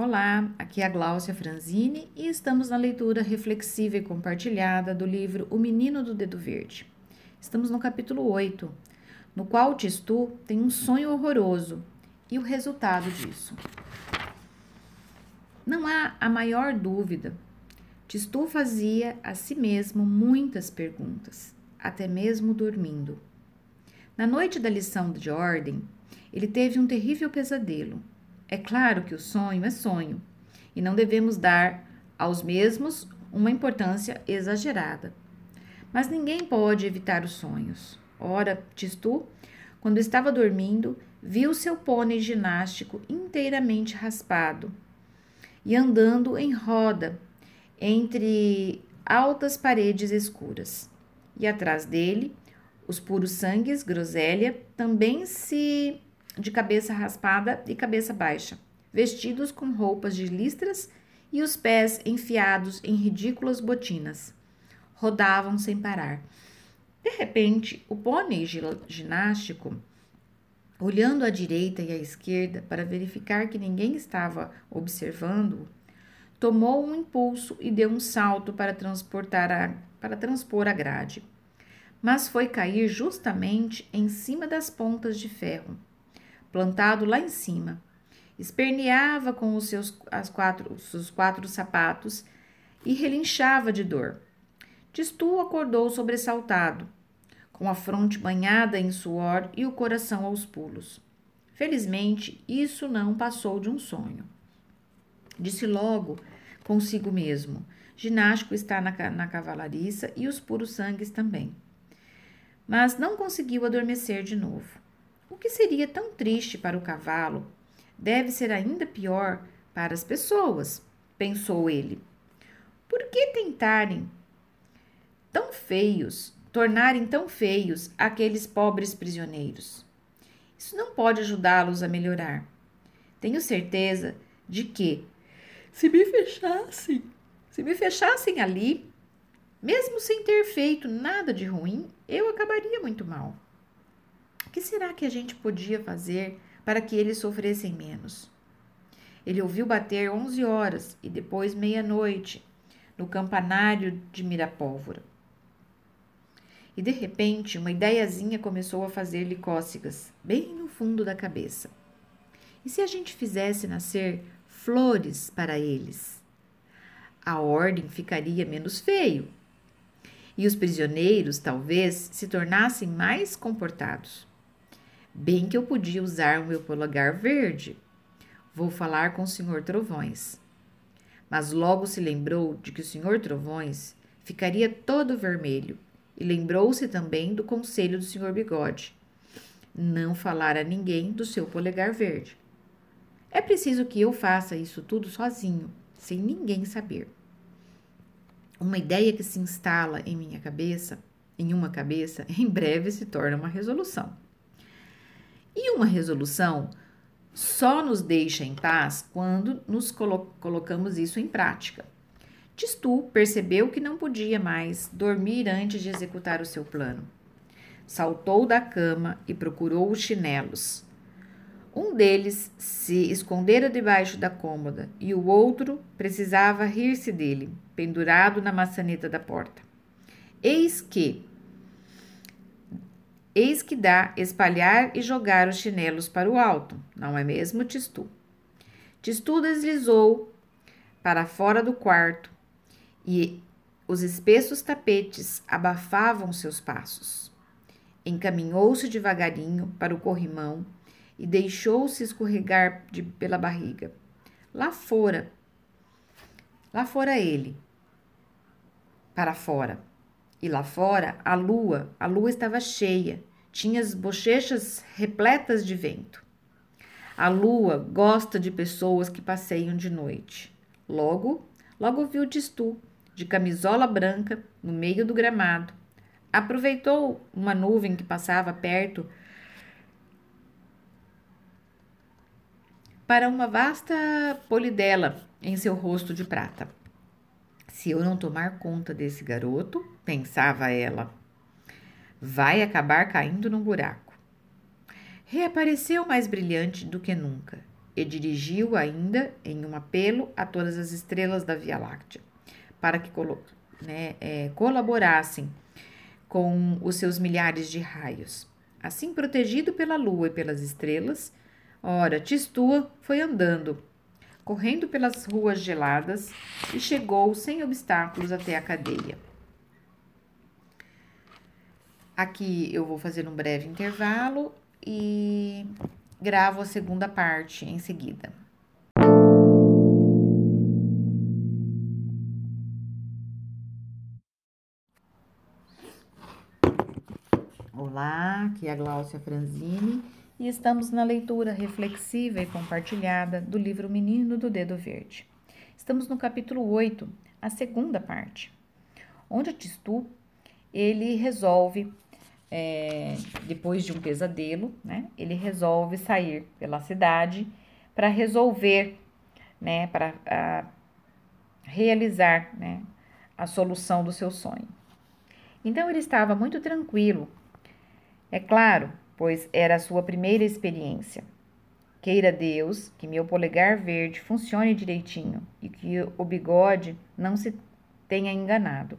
Olá, aqui é a Gláucia Franzini e estamos na leitura reflexiva e compartilhada do livro O Menino do Dedo Verde. Estamos no capítulo 8, no qual Tistu tem um sonho horroroso e o resultado disso. Não há a maior dúvida. Tistu fazia a si mesmo muitas perguntas, até mesmo dormindo. Na noite da lição de ordem, ele teve um terrível pesadelo é claro que o sonho é sonho e não devemos dar aos mesmos uma importância exagerada. Mas ninguém pode evitar os sonhos. Ora, Tistu, quando estava dormindo, viu seu pônei ginástico inteiramente raspado e andando em roda entre altas paredes escuras. E atrás dele, os puros sangues, groselha, também se de cabeça raspada e cabeça baixa, vestidos com roupas de listras e os pés enfiados em ridículas botinas. Rodavam sem parar. De repente, o pônei ginástico, olhando à direita e à esquerda para verificar que ninguém estava observando, tomou um impulso e deu um salto para transportar a, para transpor a grade. Mas foi cair justamente em cima das pontas de ferro plantado lá em cima. Esperneava com os seus as quatro, os seus quatro sapatos e relinchava de dor. Tistu acordou sobressaltado, com a fronte banhada em suor e o coração aos pulos. Felizmente, isso não passou de um sonho. Disse logo consigo mesmo: ginástico está na, na cavalariça e os puros sangues também. Mas não conseguiu adormecer de novo. O que seria tão triste para o cavalo deve ser ainda pior para as pessoas, pensou ele. Por que tentarem tão feios, tornarem tão feios aqueles pobres prisioneiros? Isso não pode ajudá-los a melhorar. Tenho certeza de que, se me fechassem, se me fechassem ali, mesmo sem ter feito nada de ruim, eu acabaria muito mal. Que será que a gente podia fazer para que eles sofressem menos? Ele ouviu bater onze horas e depois meia-noite no campanário de Mirapólvora. E de repente uma ideiazinha começou a fazer-lhe cócegas, bem no fundo da cabeça. E se a gente fizesse nascer flores para eles? A ordem ficaria menos feio. E os prisioneiros talvez se tornassem mais comportados. Bem que eu podia usar o meu polegar verde. Vou falar com o senhor Trovões. Mas logo se lembrou de que o senhor Trovões ficaria todo vermelho e lembrou-se também do conselho do senhor Bigode. Não falar a ninguém do seu polegar verde. É preciso que eu faça isso tudo sozinho, sem ninguém saber. Uma ideia que se instala em minha cabeça, em uma cabeça, em breve se torna uma resolução. E uma resolução só nos deixa em paz quando nos colo colocamos isso em prática. Tistu percebeu que não podia mais dormir antes de executar o seu plano. Saltou da cama e procurou os chinelos. Um deles se escondera debaixo da cômoda e o outro precisava rir-se dele, pendurado na maçaneta da porta. Eis que, Eis que dá espalhar e jogar os chinelos para o alto, não é mesmo, Tistu? Tistu deslizou para fora do quarto e os espessos tapetes abafavam seus passos. Encaminhou-se devagarinho para o corrimão e deixou-se escorregar de, pela barriga. Lá fora, lá fora ele, para fora. E lá fora, a lua, a lua estava cheia tinha as bochechas repletas de vento. A lua gosta de pessoas que passeiam de noite. Logo, logo viu Tistu, de camisola branca, no meio do gramado. Aproveitou uma nuvem que passava perto para uma vasta polidela em seu rosto de prata. Se eu não tomar conta desse garoto, pensava ela, vai acabar caindo num buraco. Reapareceu mais brilhante do que nunca. e dirigiu ainda em um apelo a todas as estrelas da Via Láctea, para que né, é, colaborassem com os seus milhares de raios. Assim, protegido pela lua e pelas estrelas, ora, Tistua foi andando, correndo pelas ruas geladas e chegou sem obstáculos até a cadeia. Aqui eu vou fazer um breve intervalo e gravo a segunda parte em seguida. Olá, aqui é a Gláucia Franzini e estamos na leitura reflexiva e compartilhada do livro Menino do Dedo Verde. Estamos no capítulo 8, a segunda parte, onde Tistu ele resolve é, depois de um pesadelo, né, ele resolve sair pela cidade para resolver, né, para realizar, né, a solução do seu sonho. Então ele estava muito tranquilo, é claro, pois era a sua primeira experiência. Queira Deus que meu polegar verde funcione direitinho e que o bigode não se tenha enganado.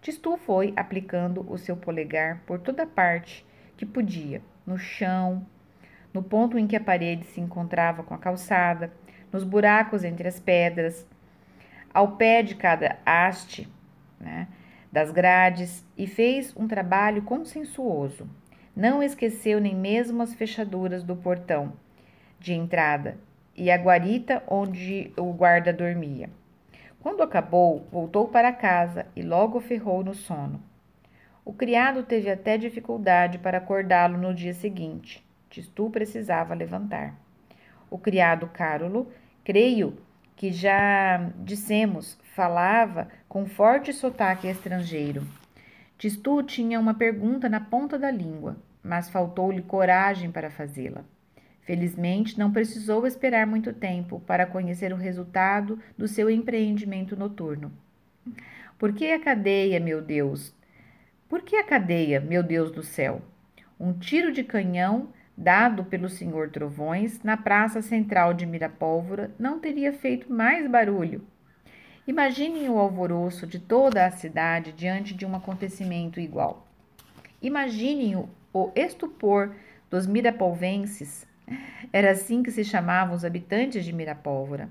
Tistu foi aplicando o seu polegar por toda parte que podia, no chão, no ponto em que a parede se encontrava com a calçada, nos buracos entre as pedras, ao pé de cada haste né, das grades e fez um trabalho consensuoso. Não esqueceu nem mesmo as fechaduras do portão de entrada e a guarita onde o guarda dormia. Quando acabou, voltou para casa e logo ferrou no sono. O criado teve até dificuldade para acordá-lo no dia seguinte. Tistu precisava levantar. O criado Cárulo, creio que já dissemos, falava com forte sotaque estrangeiro. Tistu tinha uma pergunta na ponta da língua, mas faltou-lhe coragem para fazê-la. Felizmente, não precisou esperar muito tempo para conhecer o resultado do seu empreendimento noturno. Por que a cadeia, meu Deus? Por que a cadeia, meu Deus do céu? Um tiro de canhão dado pelo senhor Trovões na praça central de Mirapólvora não teria feito mais barulho. Imaginem o alvoroço de toda a cidade diante de um acontecimento igual. Imaginem o, estupor dos mirapolvenses era assim que se chamavam os habitantes de Mirapólvora.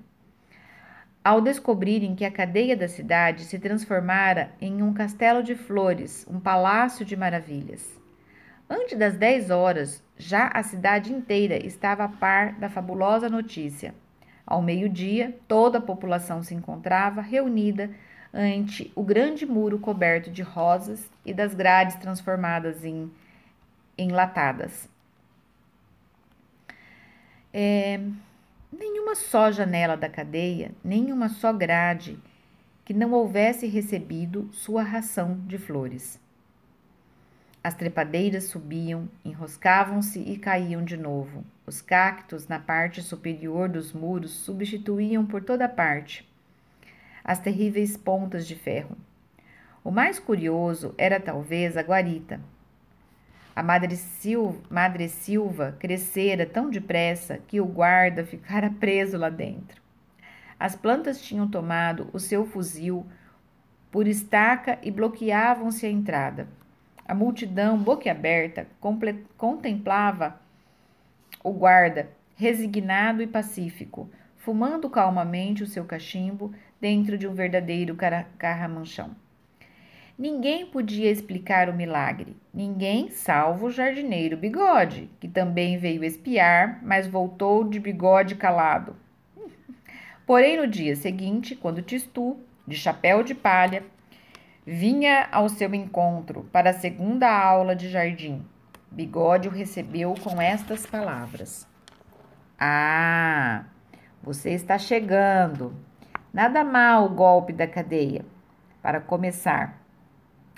Ao descobrirem que a cadeia da cidade se transformara em um castelo de flores, um palácio de maravilhas. Antes das 10 horas, já a cidade inteira estava a par da fabulosa notícia. Ao meio-dia, toda a população se encontrava reunida ante o grande muro coberto de rosas e das grades transformadas em enlatadas. É, nenhuma só janela da cadeia, nenhuma só grade que não houvesse recebido sua ração de flores. As trepadeiras subiam, enroscavam-se e caíam de novo. Os cactos na parte superior dos muros substituíam por toda parte as terríveis pontas de ferro. O mais curioso era talvez a guarita, a Madre Silva, Madre Silva crescera tão depressa que o guarda ficara preso lá dentro. As plantas tinham tomado o seu fuzil por estaca e bloqueavam-se a entrada. A multidão, boquiaberta, contemplava o guarda, resignado e pacífico, fumando calmamente o seu cachimbo dentro de um verdadeiro carramanchão. Ninguém podia explicar o milagre, ninguém salvo o jardineiro Bigode, que também veio espiar, mas voltou de bigode calado. Porém, no dia seguinte, quando Tistu, de chapéu de palha, vinha ao seu encontro para a segunda aula de jardim, Bigode o recebeu com estas palavras: Ah, você está chegando. Nada mal o golpe da cadeia. Para começar,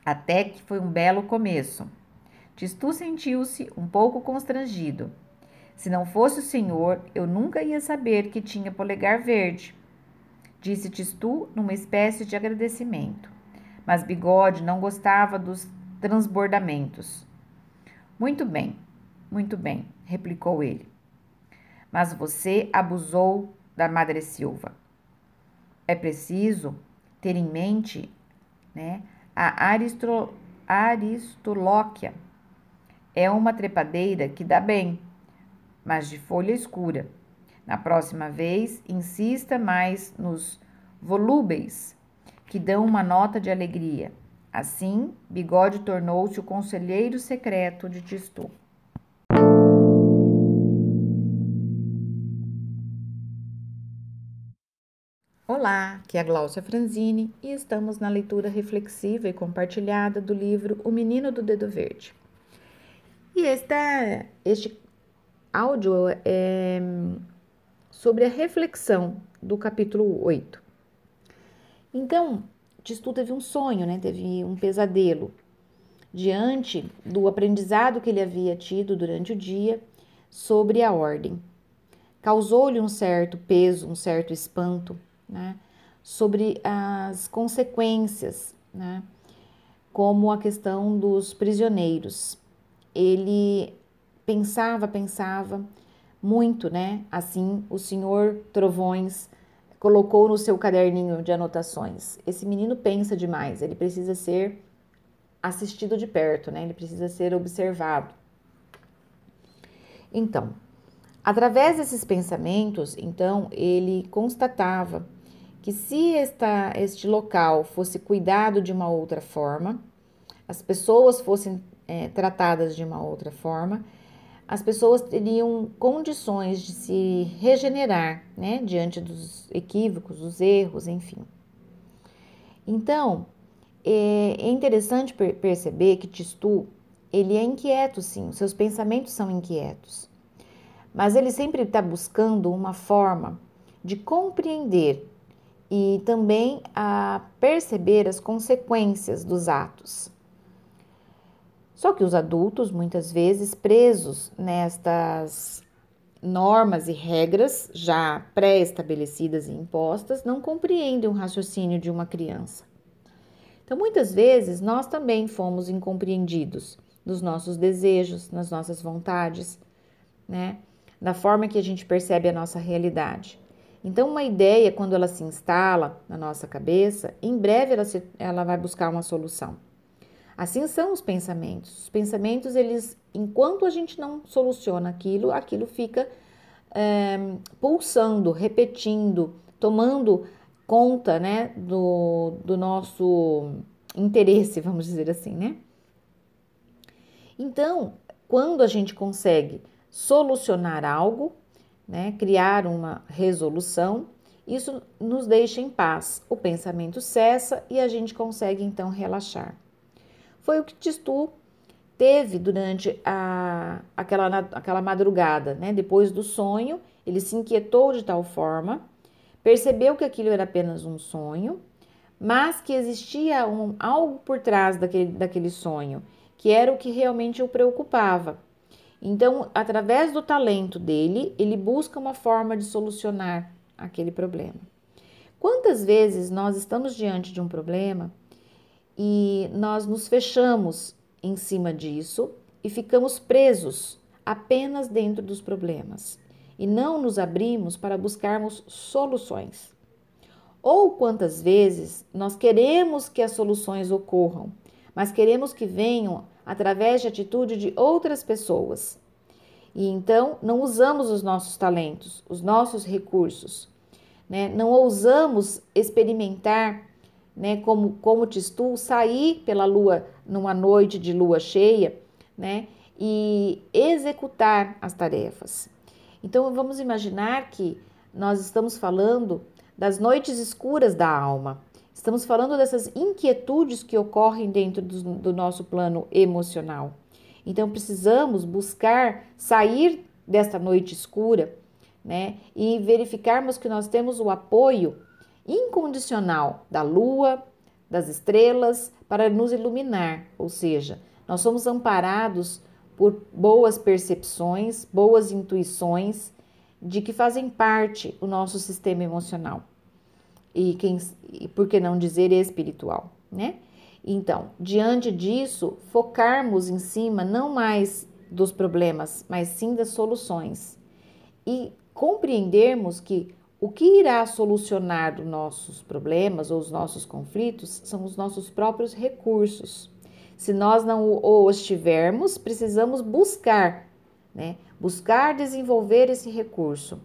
até que foi um belo começo. Tistu sentiu-se um pouco constrangido. Se não fosse o senhor, eu nunca ia saber que tinha polegar verde, disse Tistu numa espécie de agradecimento. Mas Bigode não gostava dos transbordamentos. Muito bem, muito bem, replicou ele. mas você abusou da Madre Silva. É preciso ter em mente né, a aristo, aristolóquia. É uma trepadeira que dá bem, mas de folha escura. Na próxima vez, insista mais nos volúveis, que dão uma nota de alegria. Assim, Bigode tornou-se o conselheiro secreto de Tistu. Olá, aqui é a Gláucia Franzini e estamos na leitura reflexiva e compartilhada do livro O Menino do Dedo Verde. E este áudio é sobre a reflexão do capítulo 8. Então, Tistu teve um sonho, né? teve um pesadelo diante do aprendizado que ele havia tido durante o dia sobre a ordem. Causou-lhe um certo peso, um certo espanto, né? sobre as consequências, né? como a questão dos prisioneiros. Ele pensava, pensava muito, né? Assim, o senhor Trovões colocou no seu caderninho de anotações. Esse menino pensa demais, ele precisa ser assistido de perto, né? Ele precisa ser observado. Então, através desses pensamentos, então ele constatava que se esta, este local fosse cuidado de uma outra forma, as pessoas fossem é, tratadas de uma outra forma, as pessoas teriam condições de se regenerar, né, diante dos equívocos, dos erros, enfim. Então, é, é interessante perceber que Tistu, ele é inquieto, sim, seus pensamentos são inquietos, mas ele sempre está buscando uma forma de compreender e também a perceber as consequências dos atos. Só que os adultos, muitas vezes presos nestas normas e regras já pré-estabelecidas e impostas, não compreendem o raciocínio de uma criança. Então, muitas vezes, nós também fomos incompreendidos nos nossos desejos, nas nossas vontades, né? Da forma que a gente percebe a nossa realidade. Então, uma ideia, quando ela se instala na nossa cabeça, em breve ela, se, ela vai buscar uma solução. Assim são os pensamentos. Os pensamentos, eles, enquanto a gente não soluciona aquilo, aquilo fica é, pulsando, repetindo, tomando conta, né, do, do nosso interesse, vamos dizer assim, né? Então, quando a gente consegue solucionar algo, né, criar uma resolução, isso nos deixa em paz. O pensamento cessa e a gente consegue então relaxar. Foi o que Tistu teve durante a, aquela, aquela madrugada, né? Depois do sonho, ele se inquietou de tal forma, percebeu que aquilo era apenas um sonho, mas que existia um, algo por trás daquele, daquele sonho, que era o que realmente o preocupava. Então, através do talento dele, ele busca uma forma de solucionar aquele problema. Quantas vezes nós estamos diante de um problema e nós nos fechamos em cima disso e ficamos presos apenas dentro dos problemas e não nos abrimos para buscarmos soluções. Ou quantas vezes nós queremos que as soluções ocorram, mas queremos que venham através de atitude de outras pessoas. E então não usamos os nossos talentos, os nossos recursos, né? não ousamos experimentar né, como, como Tistu, sair pela lua numa noite de lua cheia, né, e executar as tarefas. Então vamos imaginar que nós estamos falando das noites escuras da alma. Estamos falando dessas inquietudes que ocorrem dentro do, do nosso plano emocional. Então precisamos buscar sair desta noite escura, né, e verificarmos que nós temos o apoio incondicional da lua, das estrelas para nos iluminar, ou seja, nós somos amparados por boas percepções, boas intuições de que fazem parte do nosso sistema emocional. E, quem, e por que não dizer espiritual, né? Então, diante disso, focarmos em cima não mais dos problemas, mas sim das soluções. e compreendermos que o que irá solucionar os nossos problemas ou os nossos conflitos são os nossos próprios recursos. Se nós não os tivermos, precisamos buscar, né? Buscar desenvolver esse recurso,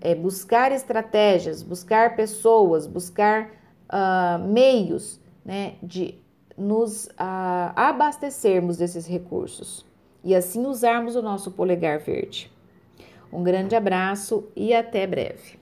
é, buscar estratégias, buscar pessoas, buscar uh, meios, né? De nos uh, abastecermos desses recursos e assim usarmos o nosso polegar verde. Um grande abraço e até breve.